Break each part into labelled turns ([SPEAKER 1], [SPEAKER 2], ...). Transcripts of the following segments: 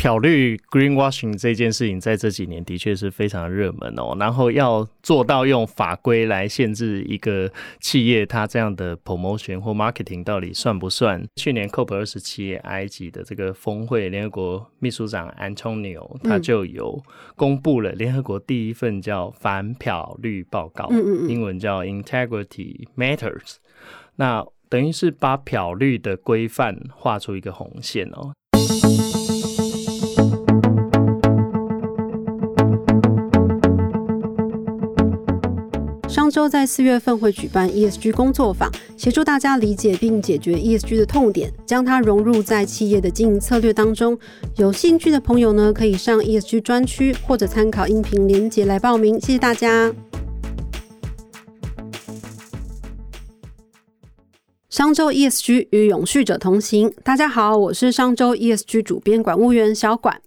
[SPEAKER 1] 漂绿 （greenwashing） 这件事情在这几年的确是非常热门哦。然后要做到用法规来限制一个企业它这样的 promotion 或 marketing 到底算不算？去年 COP 二十七埃及的这个峰会，联合国秘书长 Antonio 他就有公布了联合国第一份叫反漂绿报告，英文叫 Integrity Matters。那等于是把漂绿的规范画出一个红线哦。
[SPEAKER 2] 商周在四月份会举办 ESG 工作坊，协助大家理解并解决 ESG 的痛点，将它融入在企业的经营策略当中。有兴趣的朋友呢，可以上 ESG 专区或者参考音频连接来报名。谢谢大家。商周 ESG 与永续者同行。大家好，我是商周 ESG 主编管务员小管。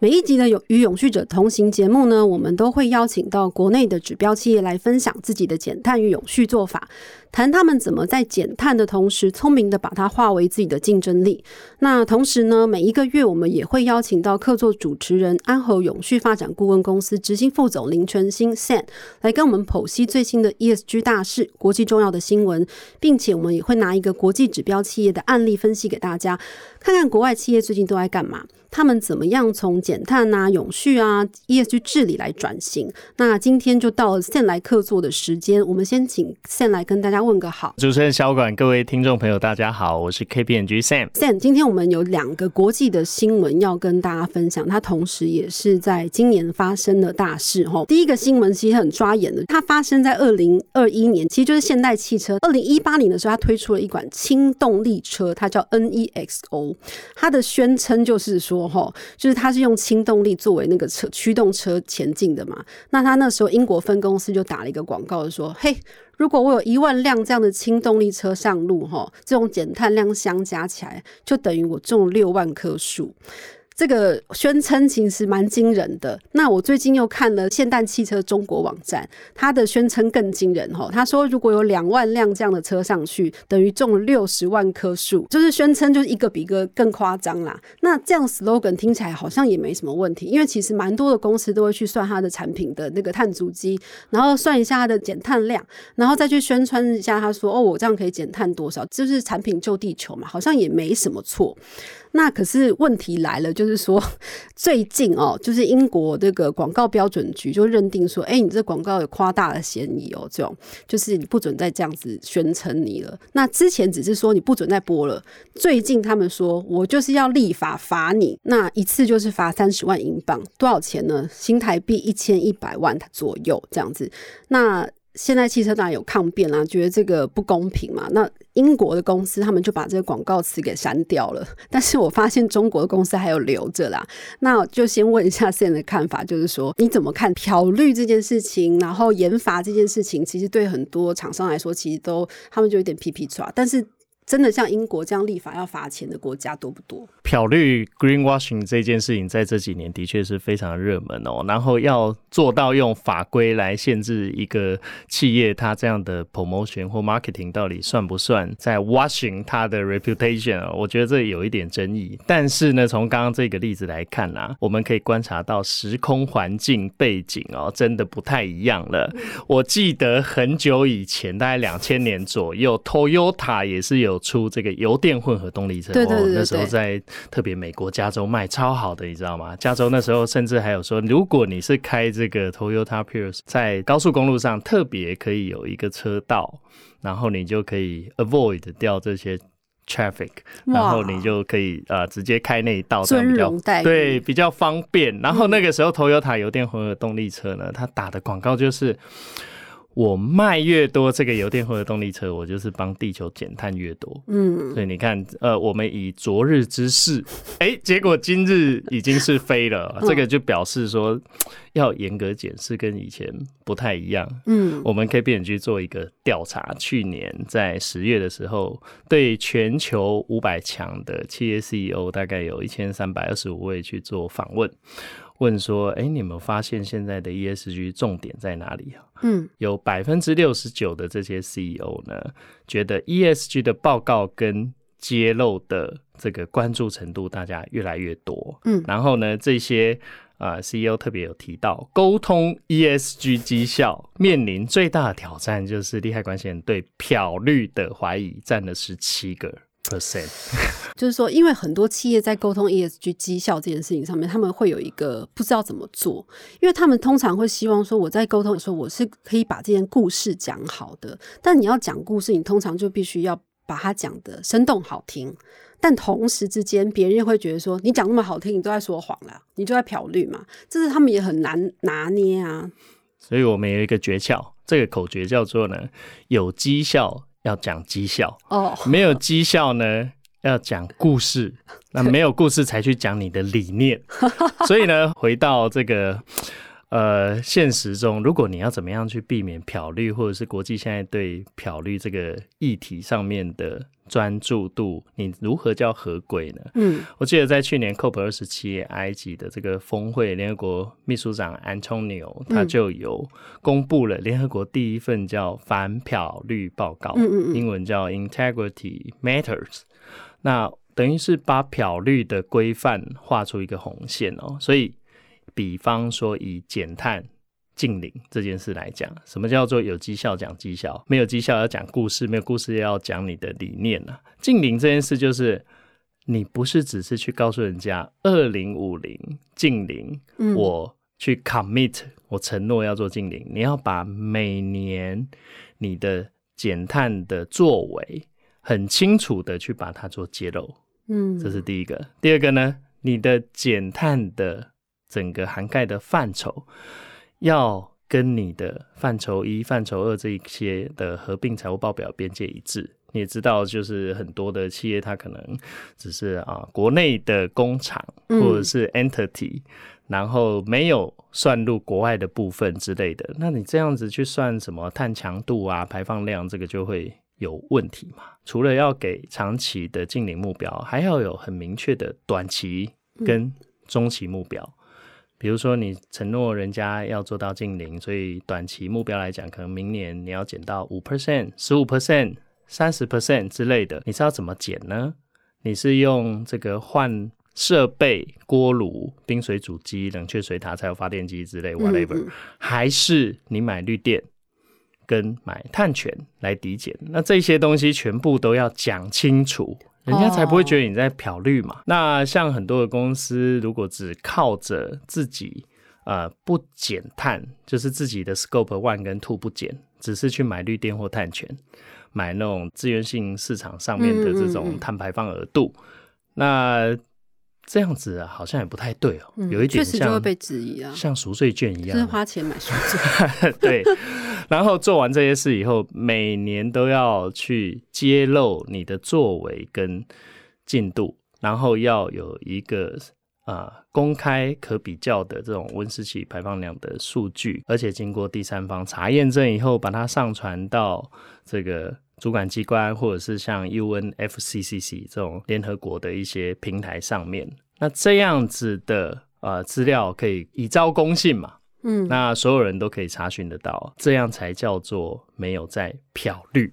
[SPEAKER 2] 每一集的有与永续者同行节目呢，我们都会邀请到国内的指标企业来分享自己的减碳与永续做法。谈他们怎么在减碳的同时，聪明的把它化为自己的竞争力。那同时呢，每一个月我们也会邀请到客座主持人安和永续发展顾问公司执行副总林全新 Sam 来跟我们剖析最新的 ESG 大事、国际重要的新闻，并且我们也会拿一个国际指标企业的案例分析给大家，看看国外企业最近都在干嘛，他们怎么样从减碳啊、永续啊、ESG 治理来转型。那今天就到了 Sam 来客座的时间，我们先请 Sam 来跟大家。问个好，
[SPEAKER 1] 主持人小管，各位听众朋友，大家好，我是 KPMG Sam。
[SPEAKER 2] Sam，今天我们有两个国际的新闻要跟大家分享，它同时也是在今年发生的大事哈。第一个新闻其实很抓眼的，它发生在二零二一年，其实就是现代汽车二零一八年的时候，它推出了一款轻动力车，它叫 NEXO。它的宣称就是说哈，就是它是用轻动力作为那个车驱动车前进的嘛。那他那时候英国分公司就打了一个广告说，嘿。如果我有一万辆这样的轻动力车上路，哈，这种减碳量相加起来，就等于我种六万棵树。这个宣称其实蛮惊人的。那我最近又看了现代汽车中国网站，它的宣称更惊人哈。他说如果有两万辆这样的车上去，等于种了六十万棵树，就是宣称就是一个比一个更夸张啦。那这样 slogan 听起来好像也没什么问题，因为其实蛮多的公司都会去算它的产品的那个碳足迹，然后算一下它的减碳量，然后再去宣传一下，他说哦，我这样可以减碳多少，就是产品救地球嘛，好像也没什么错。那可是问题来了，就是说 最近哦，就是英国这个广告标准局就认定说，哎，你这广告有夸大的嫌疑哦，这种就是你不准再这样子宣称你了。那之前只是说你不准再播了，最近他们说我就是要立法罚你，那一次就是罚三十万英镑，多少钱呢？新台币一千一百万左右这样子。那现在汽车当然有抗辩啦，觉得这个不公平嘛。那英国的公司他们就把这个广告词给删掉了，但是我发现中国的公司还有留着啦。那就先问一下现在的看法，就是说你怎么看漂绿这件事情，然后研发这件事情，其实对很多厂商来说，其实都他们就有点皮皮抓，但是。真的像英国这样立法要罚钱的国家多不多？
[SPEAKER 1] 漂绿 （greenwashing） 这件事情在这几年的确是非常热门哦。然后要做到用法规来限制一个企业它这样的 promotion 或 marketing 到底算不算在 washing 它的 reputation 啊？我觉得这有一点争议。但是呢，从刚刚这个例子来看啊，我们可以观察到时空环境背景哦，真的不太一样了。我记得很久以前，大概两千年左右，Toyota 也是有。出这个油电混合动力车，那时候在特别美国加州卖超好的，你知道吗？加州那时候甚至还有说，如果你是开这个 Toyota Prius，在高速公路上特别可以有一个车道，然后你就可以 avoid 掉这些 traffic，然后你就可以呃直接开那一道，
[SPEAKER 2] 比较
[SPEAKER 1] 对比较方便。然后那个时候 Toyota 油电混合动力车呢，它打的广告就是。我卖越多这个油电混合动力车，我就是帮地球减碳越多。嗯，所以你看，呃，我们以昨日之势，哎，结果今日已经是飞了，这个就表示说要严格检视，跟以前不太一样。嗯，我们可以变去做一个调查，去年在十月的时候，对全球五百强的企业 CEO 大概有一千三百二十五位去做访问。问说，哎，你们发现现在的 ESG 重点在哪里啊？嗯，有百分之六十九的这些 CEO 呢，觉得 ESG 的报告跟揭露的这个关注程度，大家越来越多。
[SPEAKER 2] 嗯
[SPEAKER 1] 然后呢，这些啊、呃 CEO 特别有提到，沟通 ESG 绩效面临最大的挑战，就是利害关系人对漂绿的怀疑占了十七个 percent。
[SPEAKER 2] 就是说，因为很多企业在沟通 ESG 绩效这件事情上面，他们会有一个不知道怎么做，因为他们通常会希望说，我在沟通的时候，我是可以把这件故事讲好的。但你要讲故事，你通常就必须要把它讲的生动好听。但同时之间，别人又会觉得说，你讲那么好听，你都在说谎啦，你就在漂绿嘛，这是他们也很难拿捏啊。
[SPEAKER 1] 所以我们有一个诀窍，这个口诀叫做呢：有绩效要讲绩效，
[SPEAKER 2] 哦，
[SPEAKER 1] 没有绩效呢要讲故事，那没有故事才去讲你的理念。所以呢，回到这个呃现实中，如果你要怎么样去避免漂绿，或者是国际现在对漂绿这个议题上面的专注度，你如何叫合规呢？
[SPEAKER 2] 嗯
[SPEAKER 1] 我记得在去年 COP 二十七埃及的这个峰会，联合国秘书长 Antonio 他就有公布了联合国第一份叫反漂绿报告，
[SPEAKER 2] 嗯嗯嗯
[SPEAKER 1] 英文叫 Integrity Matters。那等于是把漂绿的规范画出一个红线哦，所以比方说以减碳。近零这件事来讲，什么叫做有绩效讲绩效？没有绩效要讲故事，没有故事要讲你的理念啊。近零这件事就是你不是只是去告诉人家二零五零近零，
[SPEAKER 2] 嗯，
[SPEAKER 1] 我去 commit，我承诺要做近零，你要把每年你的减碳的作为很清楚的去把它做揭露，
[SPEAKER 2] 嗯，
[SPEAKER 1] 这是第一个。第二个呢，你的减碳的整个涵盖的范畴要跟你的范畴一、范畴二这一些的合并财务报表边界一致。你也知道，就是很多的企业，它可能只是啊国内的工厂
[SPEAKER 2] 嗯
[SPEAKER 1] 或者是 entity，、然后没有算入国外的部分之类的。那你这样子去算什么碳强度啊、排放量，这个就会有问题嘛。除了要给长期的净零目标，还要有很明确的短期跟中期目标。比如说，你承诺人家要做到净零，所以短期目标来讲，可能明年你要减到五 percent、十五 percent、三十 percent 之类的，你是要怎么减呢？你是用这个换设备、锅炉、冰水煮机、冷却水塔、柴油发电机之类
[SPEAKER 2] 嗯
[SPEAKER 1] whatever，、还是你买绿电跟买碳权来抵减？那这些东西全部都要讲清楚。人家才不会觉得你在漂绿嘛。那像很多的公司，如果只靠着自己呃不减碳，就是自己的 scope one 跟 two 不减，只是去买绿电或碳权，买那种资源性市场上面的这种
[SPEAKER 2] 嗯
[SPEAKER 1] 碳排放额度，那这样子啊，好像也不太对哦，
[SPEAKER 2] 嗯
[SPEAKER 1] 有一点像
[SPEAKER 2] 确实就会被质疑啊，
[SPEAKER 1] 像赎罪券一
[SPEAKER 2] 就是
[SPEAKER 1] 样。
[SPEAKER 2] 花钱买赎罪。
[SPEAKER 1] 对，然后做完这些事以后，每年都要去揭露你的作为跟进度，然后要有一个啊、公开可比较的这种温室气排放量的数据，而且经过第三方查验证以后，把它上传到这个。主管机关或者是像 UNFCCC 这种联合国的一些平台上面，那这样子的呃资料可以以招公信嘛？
[SPEAKER 2] 嗯，
[SPEAKER 1] 那所有人都可以查询得到，这样才叫做没有在漂绿。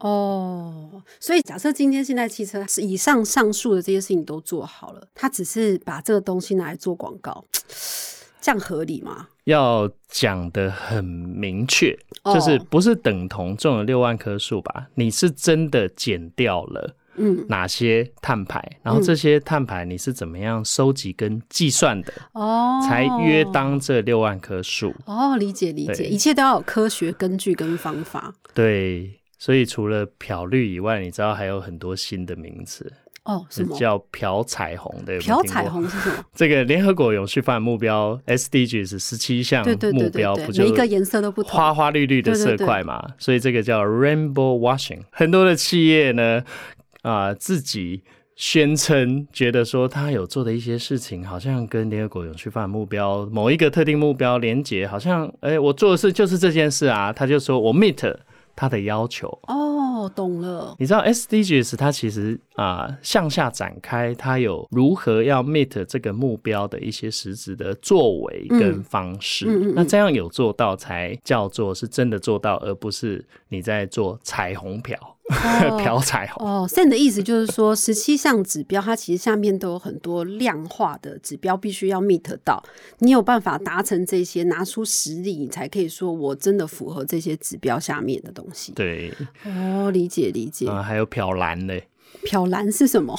[SPEAKER 2] 哦，所以假设今天现在汽车是以上上述的这些事情都做好了，他只是把这个东西拿来做广告，这样合理吗？
[SPEAKER 1] 要讲的很明确，
[SPEAKER 2] 哦
[SPEAKER 1] 就是不是等同种了六万棵树吧？你是真的减掉了
[SPEAKER 2] 嗯，
[SPEAKER 1] 哪些碳排，然后这些碳排你是怎么样收集跟计算的，
[SPEAKER 2] 哦，
[SPEAKER 1] 才约当这六万棵树。
[SPEAKER 2] 哦，理解理解，一切都要有科学根据跟方法。
[SPEAKER 1] 对，所以除了漂绿以外，你知道还有很多新的名词，
[SPEAKER 2] 哦，
[SPEAKER 1] 是叫漂彩虹的。
[SPEAKER 2] 漂彩虹是什么？
[SPEAKER 1] 这个联合国永续发展目标 SDGs 十七项目标，不就
[SPEAKER 2] 每一个颜色都不同。
[SPEAKER 1] 花花绿绿的色块嘛？所以这个叫 rainbow washing。很多的企业呢，啊、自己宣称觉得说他有做的一些事情，好像跟联合国永续发展目标某一个特定目标连结，好像哎、我做的事就是这件事啊，他就说我 meet 他的要求。
[SPEAKER 2] 哦，懂了。
[SPEAKER 1] 你知道 SDGs 它其实啊、向下展开，它有如何要 meet 这个目标的一些实质的作为跟方式。
[SPEAKER 2] 嗯嗯嗯嗯
[SPEAKER 1] 那这样有做到才叫做是真的做到，而不是你在做彩虹漂。漂彩虹。
[SPEAKER 2] 哦，所以你的意思就是说，十七项指标，它其实下面都有很多量化的指标，必须要 meet 到。你有办法达成这些，拿出实力，你才可以说我真的符合这些指标下面的东西。
[SPEAKER 1] 对，
[SPEAKER 2] 哦，理解理解。
[SPEAKER 1] 啊，还有漂蓝嘞，
[SPEAKER 2] 漂蓝是什么？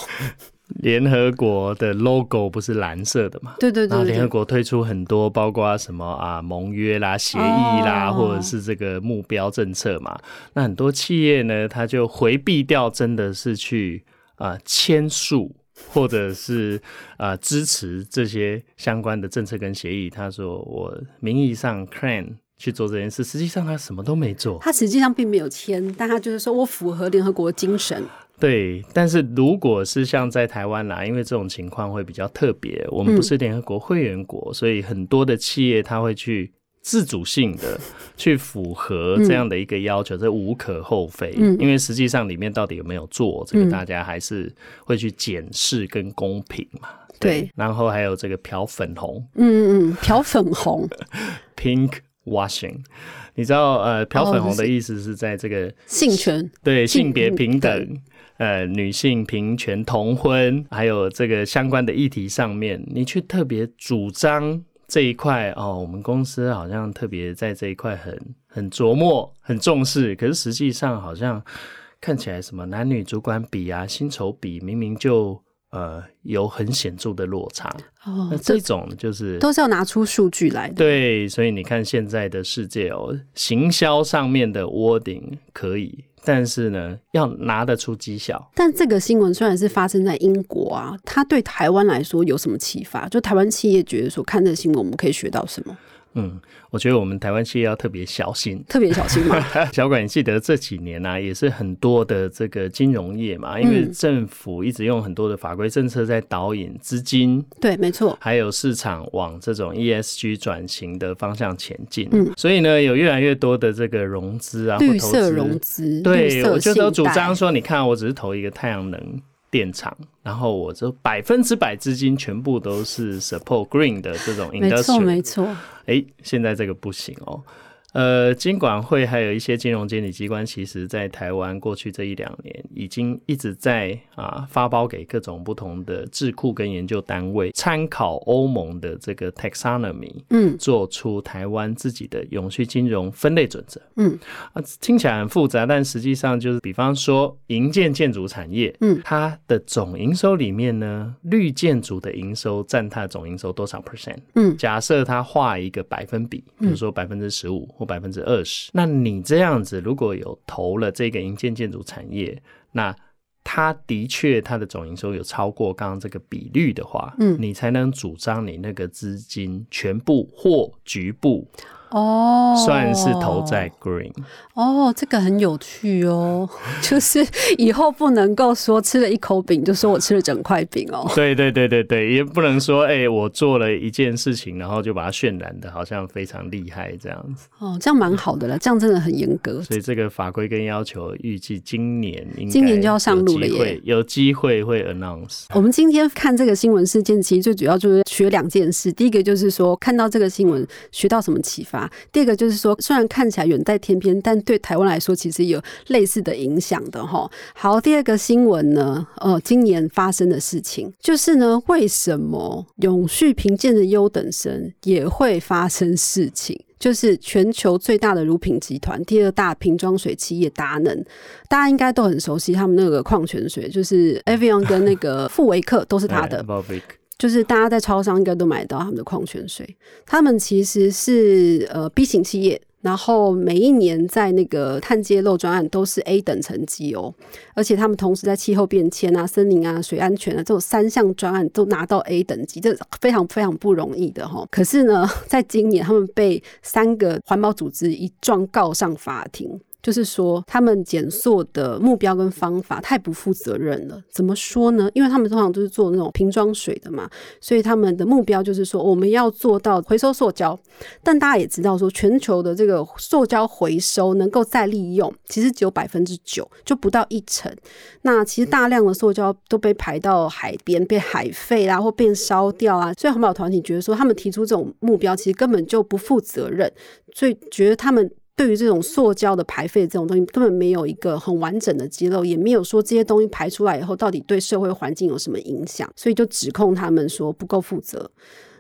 [SPEAKER 1] 联合国的 logo 不是蓝色的嘛？
[SPEAKER 2] 对对对。
[SPEAKER 1] 联合国推出很多，包括什么啊盟约啦、协议啦，或者是这个目标政策嘛。那很多企业呢，他就回避掉，真的是去啊签署或者是啊支持这些相关的政策跟协议。他说我名义上 claim 去做这件事，实际上他什么都没做。
[SPEAKER 2] 他实际上并没有签，但他就是说我符合联合国精神。
[SPEAKER 1] 对，但是如果是像在台湾啦，因为这种情况会比较特别，我们不是联合国会员国，所以很多的企业他会去自主性的 去符合这样的一个要求，这无可厚非。因为实际上里面到底有没有做，这个大家还是会去检视跟公平嘛。对，然后还有这个漂粉红，
[SPEAKER 2] 嗯嗯嗯，漂粉红，
[SPEAKER 1] pink washing。你知道呃，漂粉红的意思是在这个
[SPEAKER 2] 性权
[SPEAKER 1] 对性别平等。呃，女性平权、同婚，还有这个相关的议题上面，你去特别主张这一块哦，我们公司好像特别在这一块很很琢磨、很重视，可是实际上好像看起来什么男女主管比啊、薪酬比，明明就呃有很显著的落差哦。那这种就是
[SPEAKER 2] 都是要拿出数据来的。
[SPEAKER 1] 对，所以你看现在的世界哦，行销上面的 wording 可以。但是呢，要拿得出绩效。
[SPEAKER 2] 但这个新闻虽然是发生在英国啊，它对台湾来说有什么启发？就台湾企业觉得说，看这个新闻我们可以学到什么？
[SPEAKER 1] 嗯，我觉得我们台湾企业要特别小心，
[SPEAKER 2] 特别小心嘛。
[SPEAKER 1] 小管，你记得这几年呢，也是很多的这个金融业嘛，因为政府一直用很多的法规政策在导引资金，
[SPEAKER 2] 对，没错，
[SPEAKER 1] 还有市场往这种 ESG 转型的方向前进。嗯，所以呢，有越来越多的这个融资啊，
[SPEAKER 2] 绿色融资，
[SPEAKER 1] 对，我就都主张说，你看，我只是投一个太阳能。电厂，然后我这百分之百资金全部都是 support green 的这种 industry，没
[SPEAKER 2] 错没错。
[SPEAKER 1] 哎，现在这个不行哦。呃，金管会还有一些金融监理机关，其实在台湾过去这一两年，已经一直在啊发包给各种不同的智库跟研究单位，参考欧盟的这个 taxonomy，嗯，做出台湾自己的永续金融分类准则，嗯。啊，听起来很复杂，但实际上就是，比方说营建建筑产业，嗯，它的总营收里面呢，绿建筑的营收占它的总营收多少 percent？嗯，假设它画一个百分比，比如说百分之十五或百分之二十，那你这样子如果有投了这个营建建筑产业，那它的确它的总营收有超过刚刚这个比率的话，嗯，你才能主张你那个资金全部或局部。哦，算是投在 green
[SPEAKER 2] 哦，这个很有趣哦，就是以后不能够说吃了一口饼就说我吃了整块饼哦。
[SPEAKER 1] 对对对对对，也不能说哎，我做了一件事情，然后就把它渲染的好像非常厉害这样子。
[SPEAKER 2] 哦，这样蛮好的了，这样真的很严格。
[SPEAKER 1] 所以这个法规跟要求预计今年
[SPEAKER 2] 今年就要上路了耶，
[SPEAKER 1] 有机会会 announce。
[SPEAKER 2] 我们今天看这个新闻事件，其实最主要就是学两件事，第一个就是说看到这个新闻学到什么启发。第二个就是说，虽然看起来远在天边，但对台湾来说，其实有类似的影响的哈。好，第二个新闻呢，呃，今年发生的事情就是呢，为什么永续评鉴的优等生也会发生事情？就是全球最大的乳品集团，第二大瓶装水企业达能，大家应该都很熟悉他们那个矿泉水，就是 Avion 跟那个富维克都是他的。就是大家在超商应该都买到他们的矿泉水，他们其实是呃 B 型企业，然后每一年在那个碳揭露专案都是 A 等成绩哦，而且他们同时在气候变迁啊、森林啊、水安全啊这种三项专案都拿到 A 等级，这非常非常不容易的哈。可是呢，在今年他们被三个环保组织一状告上法庭。就是说，他们减塑的目标跟方法太不负责任了。怎么说呢？因为他们通常都是做那种瓶装水的嘛，所以他们的目标就是说，我们要做到回收塑胶。但大家也知道，说全球的这个塑胶回收能够再利用，其实只有百分之九，就不到一成。那其实大量的塑胶都被排到海边，被海废啦，或变烧掉啊。所以环保团体觉得说，他们提出这种目标，其实根本就不负责任。所以觉得他们。对于这种塑胶的排废这种东西，根本没有一个很完整的揭露，也没有说这些东西排出来以后到底对社会环境有什么影响，所以就指控他们说不够负责。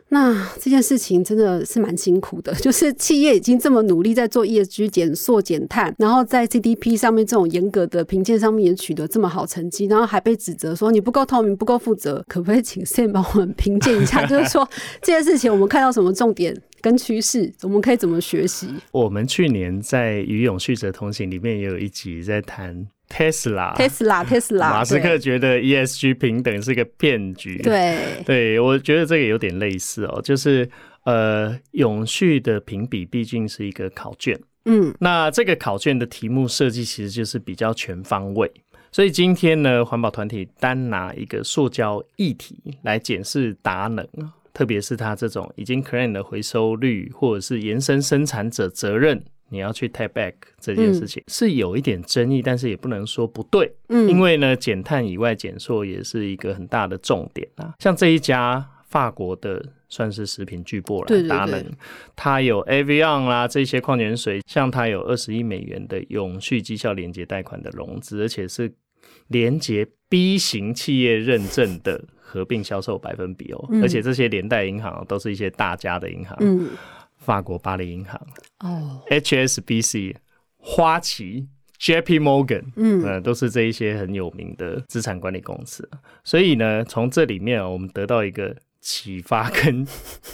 [SPEAKER 2] 那这件事情真的是蛮辛苦的，就是企业已经这么努力在做 ESG 减塑减碳，然后在 GDP 上面这种严格的评鉴上面也取得这么好成绩，然后还被指责说你不够透明、不够负责，可不可以请 Sam 帮我们评鉴一下？就是说这件事情我们看到什么重点跟趋势，我们可以怎么学习？
[SPEAKER 1] 我们去年在《与永续者同行》里面也有一集在谈。
[SPEAKER 2] Tesla，Tesla，Tesla，
[SPEAKER 1] 马斯克觉得 ESG 平等是个骗局。
[SPEAKER 2] 对，
[SPEAKER 1] 对我觉得这个有点类似哦，就是呃，永续的评比毕竟是一个考卷，嗯，那这个考卷的题目设计其实就是比较全方位，所以今天呢，环保团体单拿一个塑胶议题来检视达能特别是它这种已经 claim 的回收率，或者是延伸生产者责任。你要去 take back 这件事情是有一点争议，但是也不能说不对，嗯，因为呢，减碳以外减塑也是一个很大的重点啊。像这一家法国的算是食品巨擘了，达能，它有 Avion 啦这些矿泉水，像它有二十亿美元的永续绩效连接贷款的融资，而且是连接 B 型企业认证的合并销售百分比哦，而且这些连带银行都是一些大家的银行，嗯。法国巴黎银行哦，HSBC、花旗、JP Morgan，嗯，呃，都是这一些很有名的资产管理公司。所以呢，从这里面我们得到一个启发跟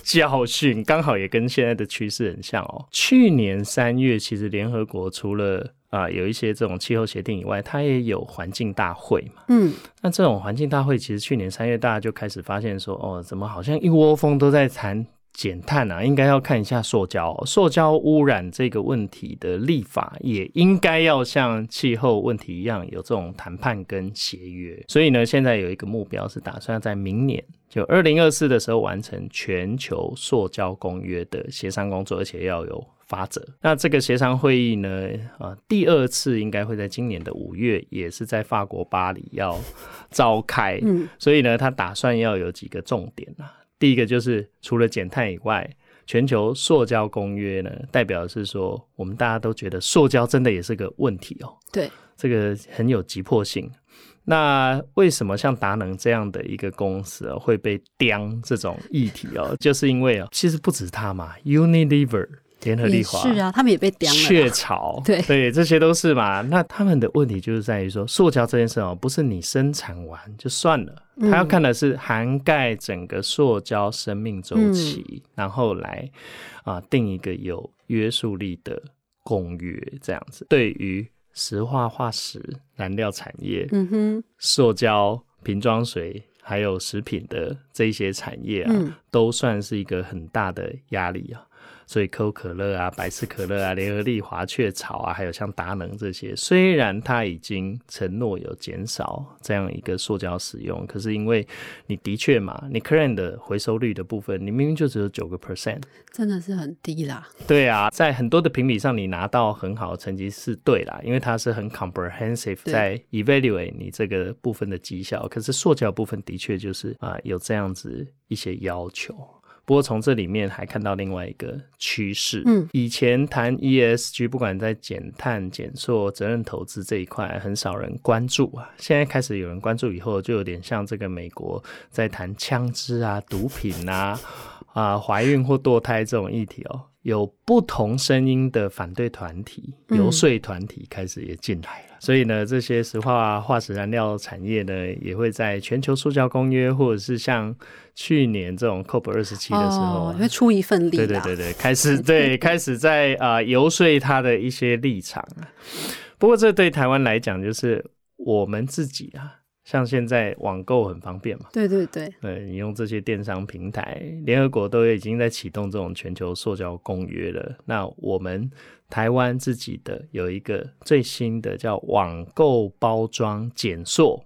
[SPEAKER 1] 教训，刚好也跟现在的趋势很像哦。去年三月，其实联合国除了啊有一些这种气候协定以外，它也有环境大会嘛。嗯，那这种环境大会，其实去年三月大家就开始发现说，哦，怎么好像一窝蜂都在谈。减碳啊，应该要看一下塑胶，塑胶污染这个问题的立法，也应该要像气候问题一样有这种谈判跟协约。所以呢，现在有一个目标是打算在明年就二零二四的时候完成全球塑胶公约的协商工作，而且要有法则。那这个协商会议呢，啊，第二次应该会在今年的五月，也是在法国巴黎要召开。嗯，所以呢，他打算要有几个重点啊。第一个就是除了减碳以外，全球塑胶公约呢，代表的是说，我们大家都觉得塑胶真的也是个问题哦。
[SPEAKER 2] 对，
[SPEAKER 1] 这个很有急迫性。那为什么像达能这样的一个公司啊，会被刁这种议题哦？就是因为哦，其实不止它嘛，Unilever。联合利华
[SPEAKER 2] 是啊，他们也被刁了。
[SPEAKER 1] 雀巢对对，这些都是嘛。那他们的问题就是在于说，塑胶这件事哦，不是你生产完就算了，他要看的是涵盖整个塑胶生命周期，然后来啊定一个有约束力的公约，这样子。对于石化化石燃料产业，嗯哼，塑胶瓶装水还有食品的这些产业啊，都算是一个很大的压力啊。所以可口可乐啊、百事可乐啊、联合利华、雀巢啊，还有像达能这些，虽然它已经承诺有减少这样一个塑胶使用，可是因为你的确嘛，你 current 的回收率的部分，你明明就只有九个 percent，
[SPEAKER 2] 真的是很低啦。
[SPEAKER 1] 对啊，在很多的评比上，你拿到很好的成绩是对啦，因为它是很 comprehensive 在 evaluate 你这个部分的绩效。可是塑胶部分的确就是啊，有这样子一些要求。不过从这里面还看到另外一个趋势，嗯，以前谈 ESG，不管在减碳、减塑、责任投资这一块，很少人关注啊。现在开始有人关注以后，就有点像这个美国在谈枪支啊、毒品啊、啊怀孕或堕胎这种议题哦。有不同声音的反对团体、游说团体开始也进来了，所以呢，这些石化化石燃料产业呢，也会在全球塑胶公约，或者是像去年这种 COP 二十七的时候，
[SPEAKER 2] 会出一份力。
[SPEAKER 1] 对对对对，开始对 开始在啊游说他的一些立场啊不过这对台湾来讲，就是我们自己啊。像现在网购很方便嘛？
[SPEAKER 2] 对对对，
[SPEAKER 1] 对你用这些电商平台，联合国都已经在启动这种全球塑胶公约了。那我们台湾自己的有一个最新的叫网购包装减塑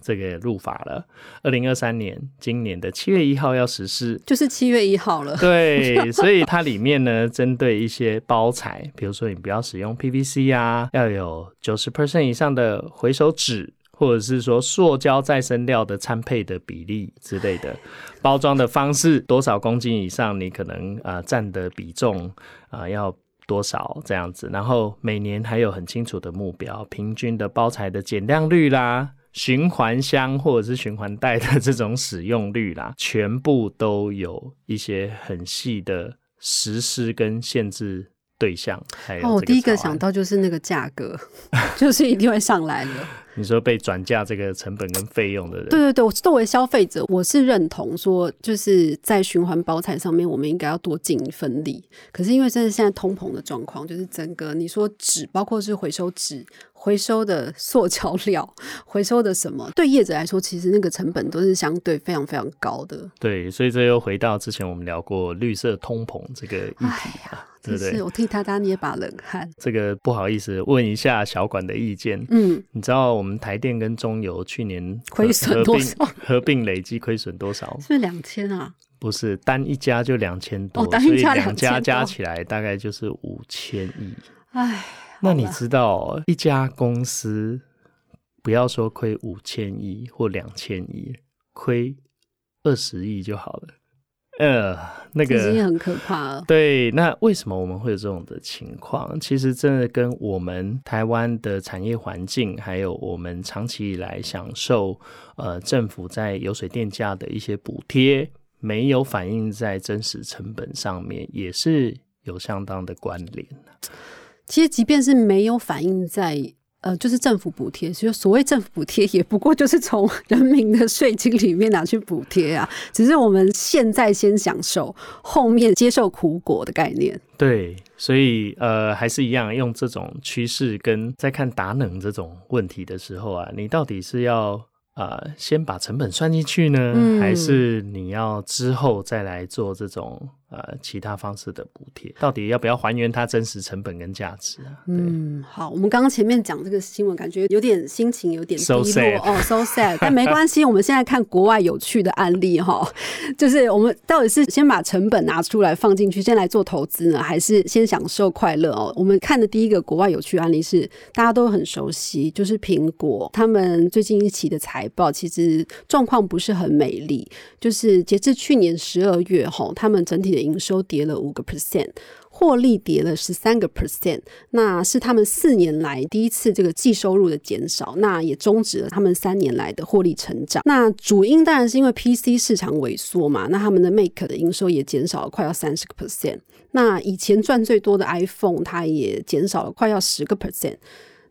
[SPEAKER 1] 这个入法了，二零二三年今年的七月一号要实施，
[SPEAKER 2] 就是七月一号了。
[SPEAKER 1] 对，所以它里面呢，针对一些包材，比如说你不要使用 PVC 啊，要有九十 percent 以上的回收纸。或者是说塑胶再生料的参配的比例之类的，包装的方式多少公斤以上，你可能啊占的比重啊要多少这样子，然后每年还有很清楚的目标，平均的包材的减量率啦。循环箱或者是循环袋的这种使用率啦，全部都有一些很细的实施跟限制对象。还有，
[SPEAKER 2] 我第一个想到就是那个价格，就是一定会上来的。
[SPEAKER 1] 你说被转嫁这个成本跟费用的人，
[SPEAKER 2] 对对对，我作为消费者，我是认同说，就是在循环包材上面，我们应该要多尽一份力。可是因为真的现在通膨的状况，就是整个你说纸，包括是回收纸、回收的塑胶料、回收的什么，对业者来说，其实那个成本都是相对非常非常高的。
[SPEAKER 1] 对，所以这又回到之前我们聊过绿色通膨这个议题啊。
[SPEAKER 2] 是我替他大捏把冷汗。
[SPEAKER 1] 这个不好意思，问一下小管的意见。
[SPEAKER 2] 嗯，
[SPEAKER 1] 你知道我们台电跟中油去年
[SPEAKER 2] 亏损多少？
[SPEAKER 1] 合并累计亏损多少？
[SPEAKER 2] 是两千啊？
[SPEAKER 1] 不是，单一家就两千多，
[SPEAKER 2] 所以
[SPEAKER 1] 两家加起来大概就是五千亿。
[SPEAKER 2] 哎，
[SPEAKER 1] 那你知道一家公司不要说亏五千亿或两千亿，亏二十亿就好了。呃，那个
[SPEAKER 2] 已经很可怕了。
[SPEAKER 1] 对，那为什么我们会有这种的情况？其实真的跟我们台湾的产业环境，还有我们长期以来享受呃政府在油水电价的一些补贴，没有反映在真实成本上面，也是有相当的关联
[SPEAKER 2] 其实，即便是没有反映在。呃，就是政府补贴，所以所谓政府补贴，也不过就是从人民的税金里面拿去补贴啊。只是我们现在先享受，后面接受苦果的概念。
[SPEAKER 1] 对，所以呃，还是一样，用这种趋势跟在看达能这种问题的时候啊，你到底是要呃先把成本算进去呢，还是你要之后再来做这种？呃，其他方式的补贴，到底要不要还原它真实成本跟价值啊？
[SPEAKER 2] 嗯，好，我们刚刚前面讲这个新闻，感觉有点心情有点低落
[SPEAKER 1] 哦
[SPEAKER 2] ，so sad。但没关系，我们现在看国外有趣的案例哈，就是我们到底是先把成本拿出来放进去，先来做投资呢，还是先享受快乐哦？我们看的第一个国外有趣案例是大家都很熟悉，就是苹果他们最近一期的财报其实状况不是很美丽，就是截至去年十二月哈，他们整体的营收跌了五个 percent，获利跌了十三个 percent，那是他们四年来第一次这个净收入的减少，那也终止了他们三年来的获利成长。那主因当然是因为 PC 市场萎缩嘛，那他们的 Make 的营收也减少了快要三十个 percent。那以前赚最多的 iPhone，它也减少了快要十个 percent。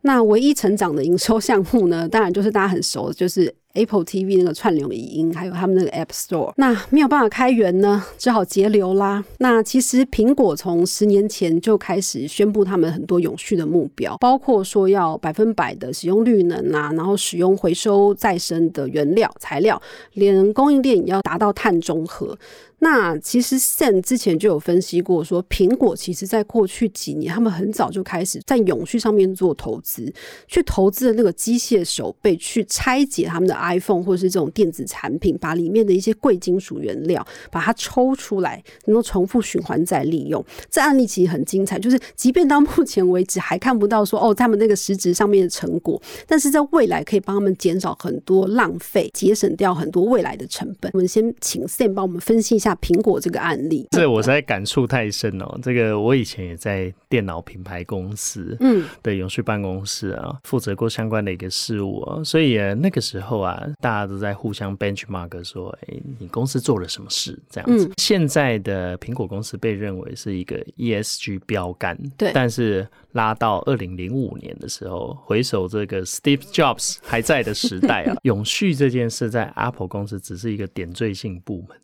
[SPEAKER 2] 那唯一成长的营收项目呢，当然就是大家很熟，就是。Apple TV 那个串流影音，还有他们那个 App Store，那没有办法开源呢，只好节流啦。那其实苹果从十年前就开始宣布他们很多永续的目标，包括说要百分百的使用绿能啊，然后使用回收再生的原料材料，连供应链也要达到碳中和。那其实 SEN 之前就有分析过，说苹果其实在过去几年，他们很早就开始在永续上面做投资，去投资的那个机械手背，去拆解他们的 iPhone 或是这种电子产品，把里面的一些贵金属原料把它抽出来，能够重复循环再利用。这案例其实很精彩，就是即便到目前为止还看不到说哦他们那个实质上面的成果，但是在未来可以帮他们减少很多浪费，节省掉很多未来的成本。我们先请 SEN 帮我们分析一下。苹果这个案例，
[SPEAKER 1] 这我实在感触太深哦。这个我以前也在电脑品牌公司，
[SPEAKER 2] 嗯，
[SPEAKER 1] 的永续办公室啊，负责过相关的一个事务啊，所以那个时候啊，大家都在互相 benchmark 说，哎，你公司做了什么事这样子。现在的苹果公司被认为是一个 ESG 标杆，
[SPEAKER 2] 对，
[SPEAKER 1] 但是拉到二零零五年的时候，回首这个 Steve Jobs 还在的时代啊，永续这件事在 Apple 公司只是一个点缀性部门。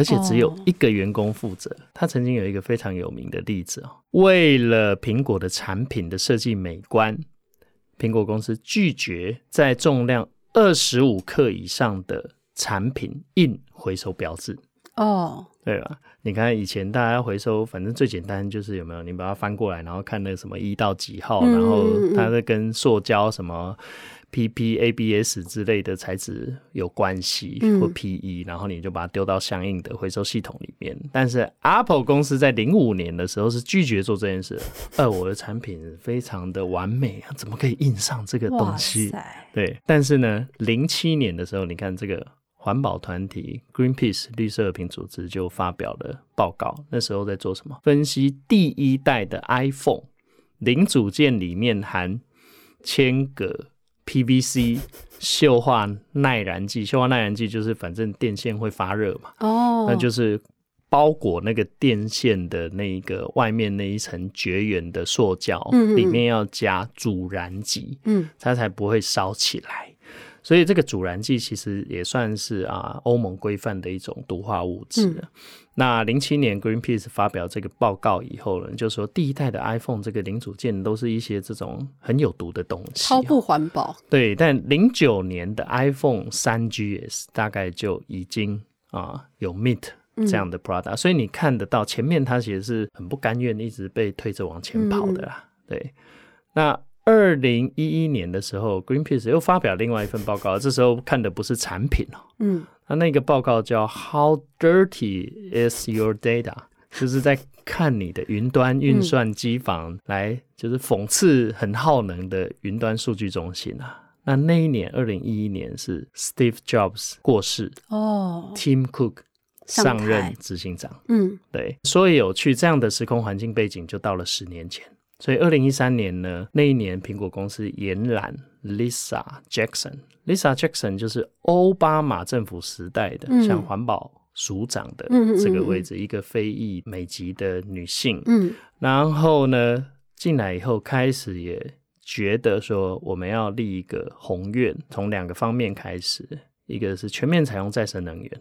[SPEAKER 1] 而且只有一个员工负责。他曾经有一个非常有名的例子哦，为了苹果的产品的设计美观，苹果公司拒绝在重量二十五克以上的产品印回收标志。
[SPEAKER 2] 哦，
[SPEAKER 1] 对吧？你看以前大家回收，反正最简单就是有没有？你把它翻过来，然后看那什么一到几号，然后它在跟塑胶什么。PP、ABS 之类的材质有关系，或 PE，然后你就把它丢到相应的回收系统里面。但是 Apple 公司在零五年的时候是拒绝做这件事。呃，我的产品非常的完美啊，怎么可以印上这个东西？对。但是呢，零七年的时候，你看这个环保团体 Greenpeace 绿色和平组织就发表了报告，那时候在做什么？分析第一代的 iPhone 零组件里面含铅镉、PVC、溴化耐燃剂。溴化耐燃剂就是反正电线会发热嘛，
[SPEAKER 2] 哦，
[SPEAKER 1] 那就是包裹那个电线的那一个外面那一层绝缘的塑胶，
[SPEAKER 2] 嗯嗯嗯
[SPEAKER 1] 里面要加阻燃剂，
[SPEAKER 2] 嗯
[SPEAKER 1] 它才不会烧起来。所以这个阻燃剂其实也算是啊欧盟规范的一种毒化物质
[SPEAKER 2] 嗯。
[SPEAKER 1] 那零七年 Greenpeace 发表这个报告以后呢，就说第一代的 iPhone 这个零组件都是一些这种很有毒的东西、
[SPEAKER 2] 超不环保。
[SPEAKER 1] 对，但零九年的 iPhone 三 GS 大概就已经啊有 Meet 这样的 product，、所以你看得到前面它其实是很不甘愿，一直被推着往前跑的啦。对，那二零一一年的时候，Greenpeace 又发表另外一份报告，这时候看的不是产品哦，
[SPEAKER 2] 嗯，
[SPEAKER 1] 它那个报告叫 How Dirty Is Your Data，就是在看你的云端运算机房，来就是讽刺很耗能的云端数据中心啊。那那一年，二零一一年是 Steve Jobs 过世。
[SPEAKER 2] 哦
[SPEAKER 1] ，，Tim Cook
[SPEAKER 2] 上
[SPEAKER 1] 任执行长。
[SPEAKER 2] 嗯。
[SPEAKER 1] 对，所以有趣，这样的时空环境背景就到了十年前。所以二零一三年呢，那一年苹果公司延揽 Lisa Jackson。Lisa Jackson 就是奥巴马政府时代的，
[SPEAKER 2] 嗯
[SPEAKER 1] 像环保署长的这个位置，一个非裔美籍的女性。
[SPEAKER 2] 嗯
[SPEAKER 1] 然后呢，进来以后开始也觉得说，我们要立一个宏愿，从两个方面开始，一个是全面采用再生能源，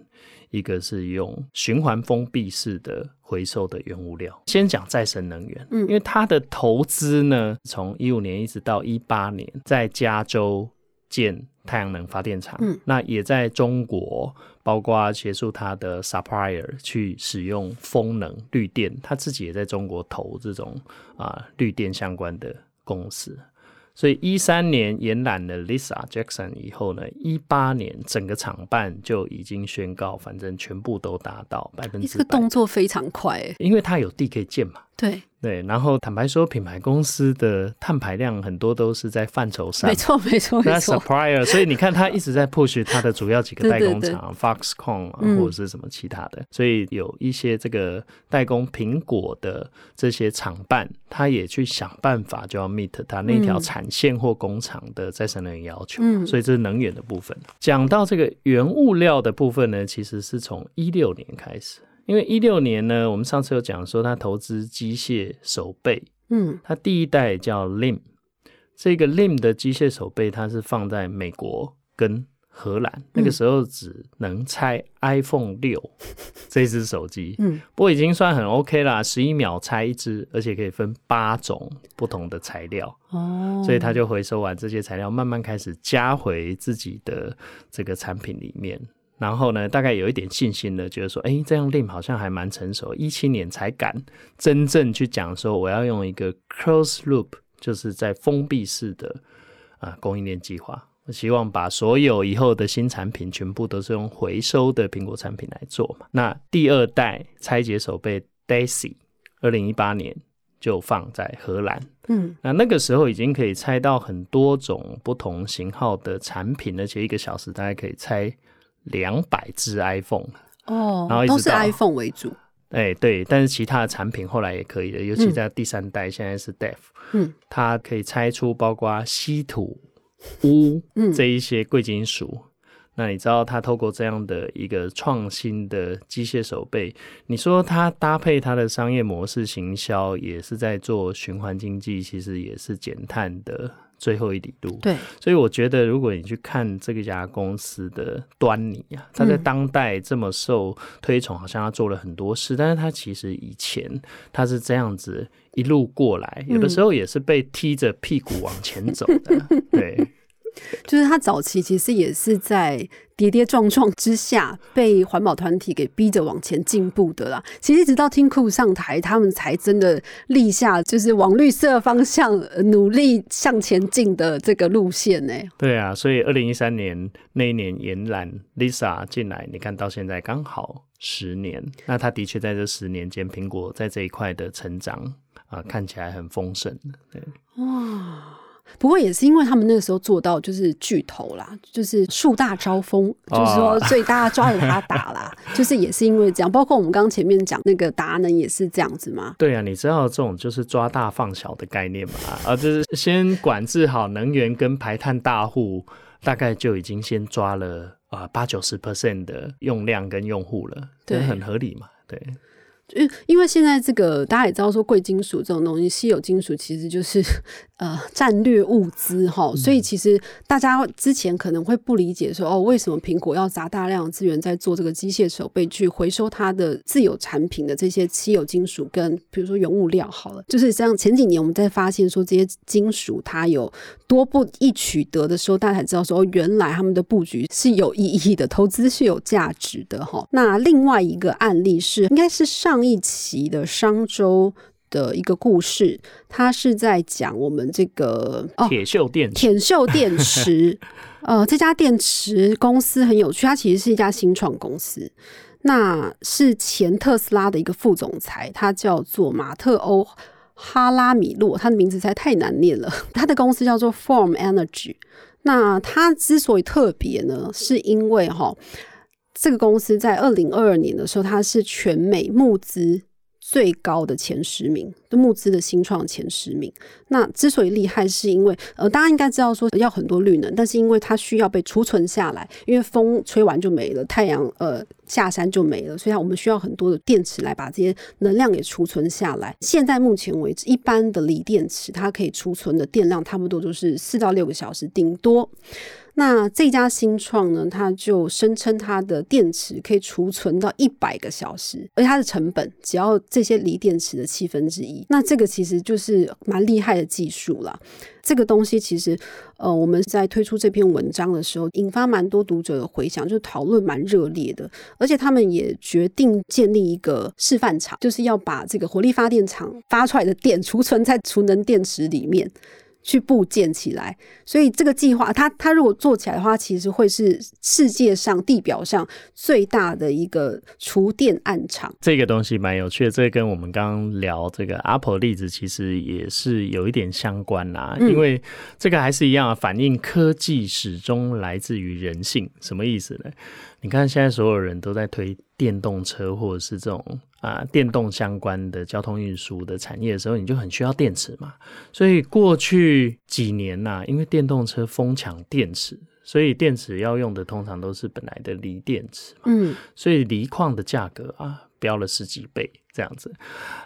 [SPEAKER 1] 一个是用循环封闭式的回收的原物料。先讲再生能源，
[SPEAKER 2] 嗯
[SPEAKER 1] 因为它的投资呢，从一五年一直到一八年，在加州建太阳能发电厂，
[SPEAKER 2] 嗯
[SPEAKER 1] 那也在中国，包括协助他的 supplier 去使用风能绿电，他自己也在中国投这种啊、绿电相关的公司。所以一三年延揽了 Lisa Jackson 以后呢，一八年整个厂办就已经宣告，反正全部都达到百分
[SPEAKER 2] 你这个，动作非常快，哎，
[SPEAKER 1] 因为它有地可以建嘛。
[SPEAKER 2] 对，
[SPEAKER 1] 对，然后坦白说，品牌公司的碳排量很多都是在范畴上。
[SPEAKER 2] 没，错没错没
[SPEAKER 1] 那
[SPEAKER 2] 错
[SPEAKER 1] ，supplier，所以你看他一直在 push 他的主要几个代工厂，Foxconn 或者是什么其他的，所以有一些这个代工苹果的这些厂办，他也去想办法就要 meet 他那条
[SPEAKER 2] 嗯。
[SPEAKER 1] 产线或工厂的再生能源要求，
[SPEAKER 2] 嗯。
[SPEAKER 1] 所以这是能源的部分。讲到这个原物料的部分呢，其实是从一六年开始。因为一六年呢，我们上次有讲说，他投资机械手背，
[SPEAKER 2] 嗯。
[SPEAKER 1] 他第一代叫 Lim，这个 Lim 的机械手背它是放在美国跟荷兰，那个时候只能拆 iPhone 六 这只手机，
[SPEAKER 2] 嗯。
[SPEAKER 1] 不过已经算很 OK 啦，十一秒拆一只，而且可以分八种不同的材料，
[SPEAKER 2] 哦，
[SPEAKER 1] 所以他就回收完这些材料，慢慢开始加回自己的这个产品里面。然后呢，大概有一点信心了，觉得说，哎，这样 Lim 好像还蛮成熟，一七年才敢真正去讲说，我要用一个 close loop，就是在封闭式的啊供应链计划。我希望把所有以后的新产品全部都是用回收的苹果产品来做嘛。那第二代拆解手背 Daisy，二零一八年就放在荷兰。
[SPEAKER 2] 嗯
[SPEAKER 1] 那那个时候已经可以拆到很多种不同型号的产品，而且一个小时大概可以拆两百只 iPhone。
[SPEAKER 2] 哦
[SPEAKER 1] 然后
[SPEAKER 2] 都是 iPhone 为主，
[SPEAKER 1] 哎，对，但是其他的产品后来也可以的，尤其在第三代，现在是 Def，
[SPEAKER 2] 嗯。
[SPEAKER 1] 它可以拆出包括稀土、钨
[SPEAKER 2] 嗯。
[SPEAKER 1] 这一些贵金属。那你知道它透过这样的一个创新的机械手背，你说它搭配它的商业模式行销，也是在做循环经济，其实也是减碳的最后一里路。
[SPEAKER 2] 对，
[SPEAKER 1] 所以我觉得，如果你去看这个家公司的端倪啊，它在
[SPEAKER 2] 嗯
[SPEAKER 1] 当代这么受推崇，好像他做了很多事，但是他其实以前他是这样子一路过来，有的时候也是被踢着屁股往前走的。对，
[SPEAKER 2] 就是他早期其实也是在跌跌撞撞之下被环保团体给逼着往前进步的啦。其实直到听库上台，他们才真的立下就是往绿色方向呃努力向前进的这个路线呢、
[SPEAKER 1] 对啊，所以二零一三年那一年延揽 Lisa 进来，你看到现在刚好十年，那他的确在这十年间，苹果在这一块的成长啊、看起来很丰盛。对。
[SPEAKER 2] 哇！不过也是因为他们那个时候做到就是巨头啦，就是树大招风，就是说所以大家抓着他打啦，就是也是因为这样。包括我们刚刚前面讲那个达能也是这样子嘛。
[SPEAKER 1] 对啊，你知道这种就是抓大放小的概念嘛？啊，就是先管制好能源跟排碳大户，大概就已经先抓了啊八九十 percent 的用量跟用户了，
[SPEAKER 2] 对，
[SPEAKER 1] 很合理嘛？对。
[SPEAKER 2] 因因为现在这个大家也知道，说贵金属这种东西，稀有金属其实就是呃战略物资哈，所以其实大家之前可能会不理解说哦，为什么苹果要砸大量资源在做这个机械手背去回收它的自有产品的这些稀有金属跟比如说原物料好了，就是像前几年我们在发现说这些金属它有多不易取得的时候，大家才知道说原来他们的布局是有意义的，投资是有价值的哈。那另外一个案例是应该是。上一期的商周的一个故事，它是在讲我们这个哦
[SPEAKER 1] 铁锈电
[SPEAKER 2] 铁锈电池。呃，这家电池公司很有趣，它其实是一家新创公司。那是前特斯拉的一个副总裁，他叫做马特欧哈拉米洛，他的名字实在太难念了。他的公司叫做 Form Energy。那他之所以特别呢，是因为哈。这个公司在二零二二年的时候，它是全美募资最高的前十名，募资的新创前十名。那之所以厉害，是因为呃，大家应该知道说要很多绿能，但是因为它需要被储存下来，因为风吹完就没了，太阳呃下山就没了，所以我们需要很多的电池来把这些能量给储存下来。现在目前为止，一般的锂电池它可以储存的电量差不多就是四到六个小时，顶多。那这家新创呢，它就声称它的电池可以储存到一百个小时，而它的成本只要这些锂电池的七分之一。那这个其实就是蛮厉害的技术了。这个东西其实，呃，我们在推出这篇文章的时候，引发蛮多读者的回响，就讨论蛮热烈的。而且他们也决定建立一个示范厂，就是要把这个火力发电厂发出来的电储存在储能电池里面。去部建起来，所以这个计划，它它如果做起来的话，其实会是世界上地表上最大的一个厨电暗场。
[SPEAKER 1] 这个东西蛮有趣的，这跟我们刚刚聊这个 Apple 例子其实也是有一点相关啦。因为这个还是一样，反映科技始终来自于人性。什么意思呢？你看现在所有人都在推电动车，或者是这种。啊，电动相关的交通运输的产业的时候，你就很需要电池嘛。所以过去几年呐，因为电动车疯抢电池，所以电池要用的通常都是本来的锂电池嘛。嗯，所以锂矿的价格啊，飙了十几倍这样子。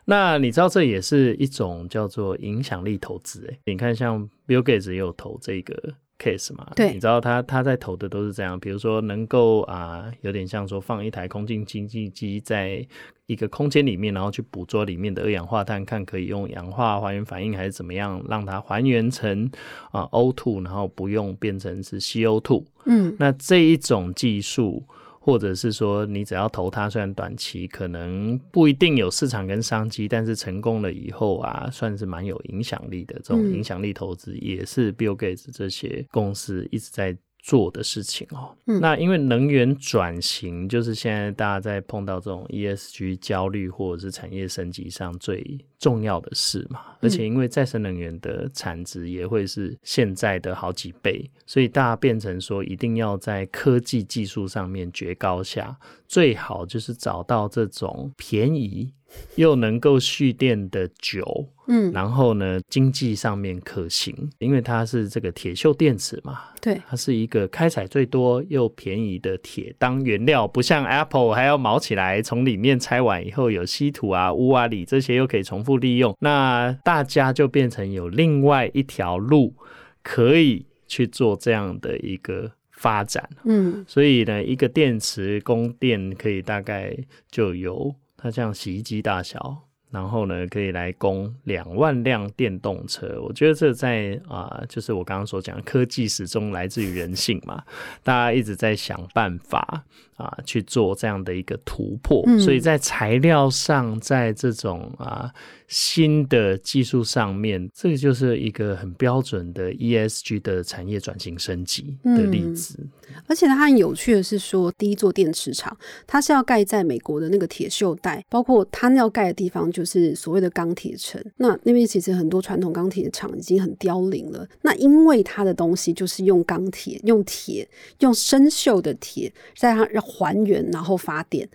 [SPEAKER 1] 那你知道这也是一种叫做影响力投资诶。你看，像 Bill Gates 也有投这个。Case 嘛，
[SPEAKER 2] 对，
[SPEAKER 1] 你知道他他在投的都是这样，比如说能够啊，有点像说放一台空气清净机在一个空间里面，然后去捕捉里面的二氧化碳，看可以用氧化还原反应还是怎么样，让它还原成啊 O2，然后不用变成是 CO2。嗯，那这一种技术。或者是说，你只要投它，虽然短期可能不一定有市场跟商机，但是成功了以后啊，算是蛮有影响力的。这种影响力投资也是 Bill Gates 这些公司一直在。做的事情哦，那因为能源转型就是现在大家在碰到这种 ESG 焦虑或者是产业升级上最重要的事嘛，而且因为再生能源的产值也会是现在的好几倍，所以大家变成说一定要在科技技术上面绝高下，最好就是找到这种便宜。又能够蓄电的久，嗯，然后呢，经济上面可行，因为它是这个铁锈电池嘛，
[SPEAKER 2] 对，
[SPEAKER 1] 它是一个开采最多又便宜的铁当原料，不像 Apple 还要毛起来，从里面拆完以后有稀土啊、钨啊、锂这些又可以重复利用，那大家就变成有另外一条路可以去做这样的一个发展，嗯，所以呢，一个电池供电可以大概就有。它像洗衣机大小，然后呢，可以来供两万辆电动车。我觉得这在啊，就是我刚刚所讲，科技始终来自于人性嘛，大家一直在想办法。啊，去做这样的一个突破，所以在材料上，在这种啊新的技术上面，这个就是一个很标准的 ESG 的产业转型升级的例子。
[SPEAKER 2] 而且它很有趣的是说，第一座电池厂它是要盖在美国的那个铁锈带，包括它要盖的地方就就是所谓的钢铁城。那那边其实很多传统钢铁厂已经很凋零了。那因为它的东西就是用钢铁、用铁、用生锈的铁，在它还原然后发电。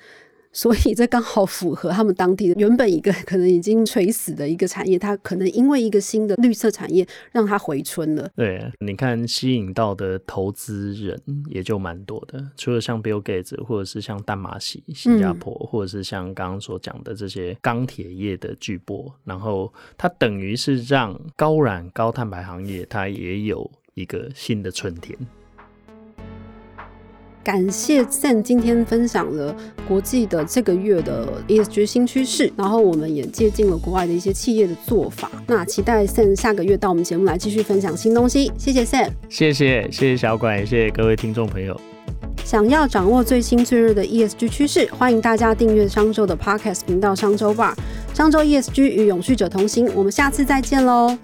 [SPEAKER 2] 所以这刚好符合他们当地的原本一个可能已经垂死的一个产业，它可能因为一个新的绿色产业让它回春了。
[SPEAKER 1] 对，你看吸引到的投资人也就蛮多的，除了像 Bill Gates，或者是像淡马锡新加坡，或者是像刚刚所讲的这些钢铁业的巨波，然后它等于是让高染高碳排行业它也有一个新的春天。
[SPEAKER 2] 感谢 Sam 今天分享了国际的这个月的 ESG 新趋势，然后我们也借鉴了国外的一些企业的做法。那期待 Sam 下个月到我们节目来继续分享新东西。谢谢 Sam，
[SPEAKER 1] 谢谢谢谢小管，谢谢各位听众朋友。
[SPEAKER 2] 想要掌握最新最热的 ESG 趋势，欢迎大家订阅商周的 Podcast 频道商周 Bar，商周 ESG 与永续者同行。我们下次再见喽。